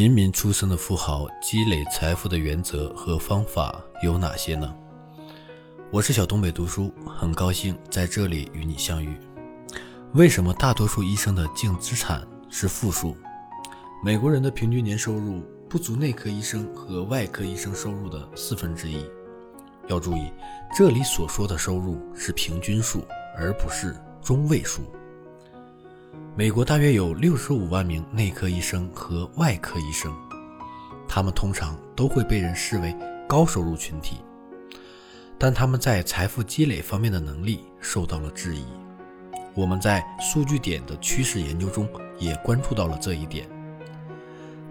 平民出身的富豪积累财富的原则和方法有哪些呢？我是小东北读书，很高兴在这里与你相遇。为什么大多数医生的净资产是负数？美国人的平均年收入不足内科医生和外科医生收入的四分之一。要注意，这里所说的收入是平均数，而不是中位数。美国大约有六十五万名内科医生和外科医生，他们通常都会被人视为高收入群体，但他们在财富积累方面的能力受到了质疑。我们在数据点的趋势研究中也关注到了这一点。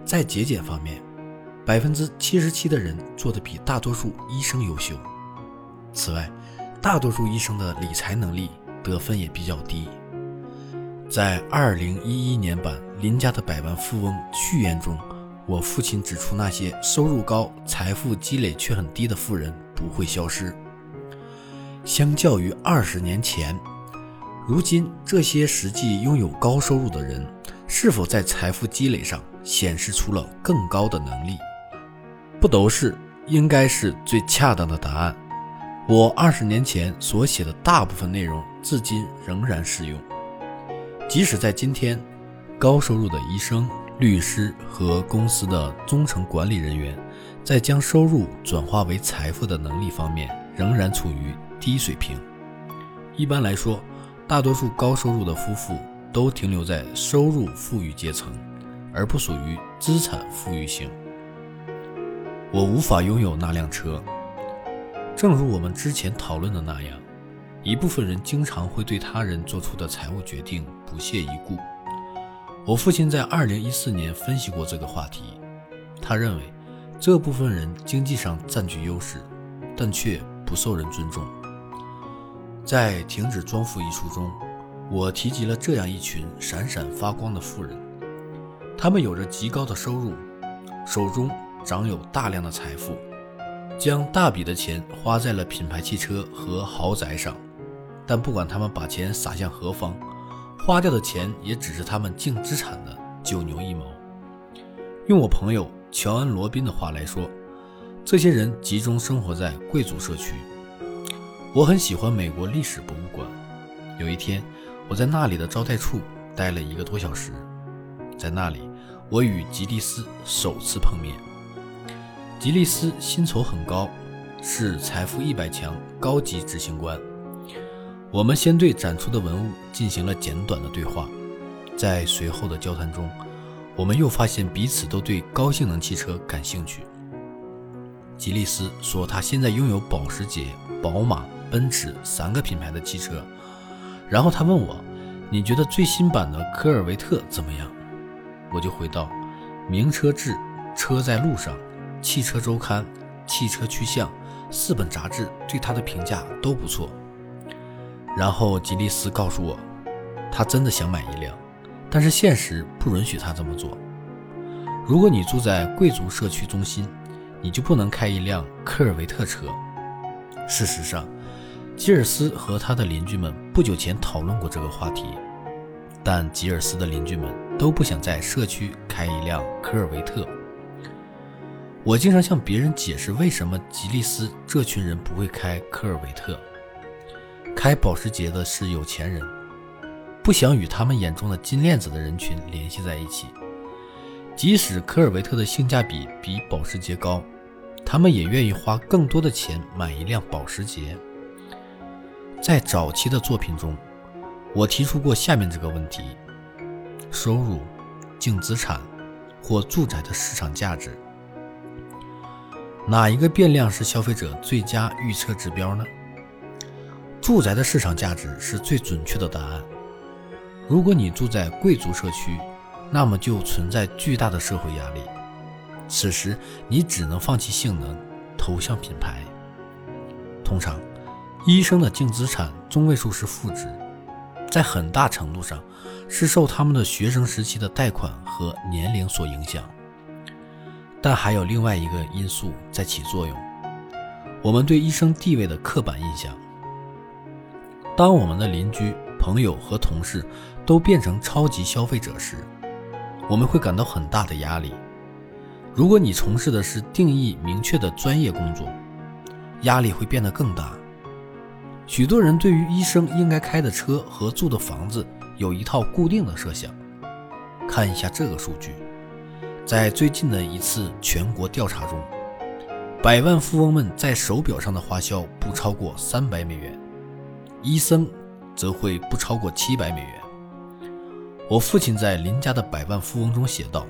在节俭方面，百分之七十七的人做得比大多数医生优秀。此外，大多数医生的理财能力得分也比较低。在二零一一年版《林家的百万富翁》序言中，我父亲指出，那些收入高、财富积累却很低的富人不会消失。相较于二十年前，如今这些实际拥有高收入的人，是否在财富积累上显示出了更高的能力？不都是，应该是最恰当的答案。我二十年前所写的大部分内容，至今仍然适用。即使在今天，高收入的医生、律师和公司的中层管理人员，在将收入转化为财富的能力方面，仍然处于低水平。一般来说，大多数高收入的夫妇都停留在收入富裕阶层，而不属于资产富裕型。我无法拥有那辆车，正如我们之前讨论的那样。一部分人经常会对他人做出的财务决定不屑一顾。我父亲在2014年分析过这个话题，他认为这部分人经济上占据优势，但却不受人尊重。在《停止装富》一书中，我提及了这样一群闪闪发光的富人，他们有着极高的收入，手中掌有大量的财富，将大笔的钱花在了品牌汽车和豪宅上。但不管他们把钱撒向何方，花掉的钱也只是他们净资产的九牛一毛。用我朋友乔恩·罗宾的话来说，这些人集中生活在贵族社区。我很喜欢美国历史博物馆。有一天，我在那里的招待处待了一个多小时，在那里，我与吉利斯首次碰面。吉利斯薪酬很高，是财富一百强高级执行官。我们先对展出的文物进行了简短的对话，在随后的交谈中，我们又发现彼此都对高性能汽车感兴趣。吉利斯说，他现在拥有保时捷、宝马、奔驰三个品牌的汽车。然后他问我：“你觉得最新版的科尔维特怎么样？”我就回道：“名车志、车在路上、汽车周刊、汽车趋向四本杂志对他的评价都不错。”然后吉利斯告诉我，他真的想买一辆，但是现实不允许他这么做。如果你住在贵族社区中心，你就不能开一辆科尔维特车。事实上，吉尔斯和他的邻居们不久前讨论过这个话题，但吉尔斯的邻居们都不想在社区开一辆科尔维特。我经常向别人解释为什么吉利斯这群人不会开科尔维特。开保时捷的是有钱人，不想与他们眼中的金链子的人群联系在一起。即使科尔维特的性价比比保时捷高，他们也愿意花更多的钱买一辆保时捷。在早期的作品中，我提出过下面这个问题：收入、净资产或住宅的市场价值，哪一个变量是消费者最佳预测指标呢？住宅的市场价值是最准确的答案。如果你住在贵族社区，那么就存在巨大的社会压力。此时，你只能放弃性能，投向品牌。通常，医生的净资产中位数是负值，在很大程度上是受他们的学生时期的贷款和年龄所影响。但还有另外一个因素在起作用：我们对医生地位的刻板印象。当我们的邻居、朋友和同事都变成超级消费者时，我们会感到很大的压力。如果你从事的是定义明确的专业工作，压力会变得更大。许多人对于医生应该开的车和住的房子有一套固定的设想。看一下这个数据，在最近的一次全国调查中，百万富翁们在手表上的花销不超过三百美元，医生则会不超过七百美元。我父亲在《邻家的百万富翁》中写道。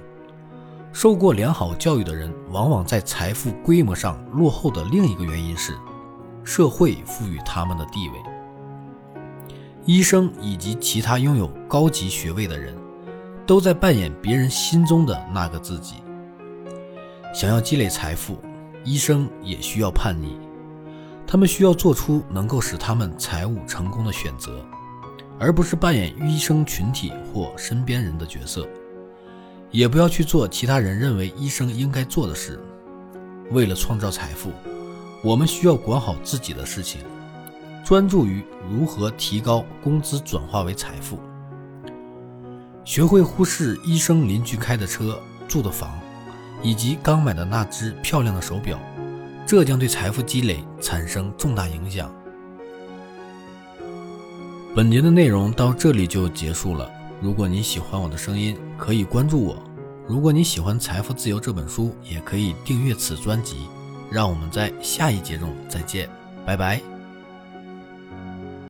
受过良好教育的人，往往在财富规模上落后的另一个原因是，社会赋予他们的地位。医生以及其他拥有高级学位的人，都在扮演别人心中的那个自己。想要积累财富，医生也需要叛逆，他们需要做出能够使他们财务成功的选择，而不是扮演医生群体或身边人的角色。也不要去做其他人认为医生应该做的事。为了创造财富，我们需要管好自己的事情，专注于如何提高工资转化为财富。学会忽视医生邻居开的车、住的房，以及刚买的那只漂亮的手表，这将对财富积累产生重大影响。本节的内容到这里就结束了。如果你喜欢我的声音，可以关注我；如果你喜欢《财富自由》这本书，也可以订阅此专辑。让我们在下一节中再见，拜拜。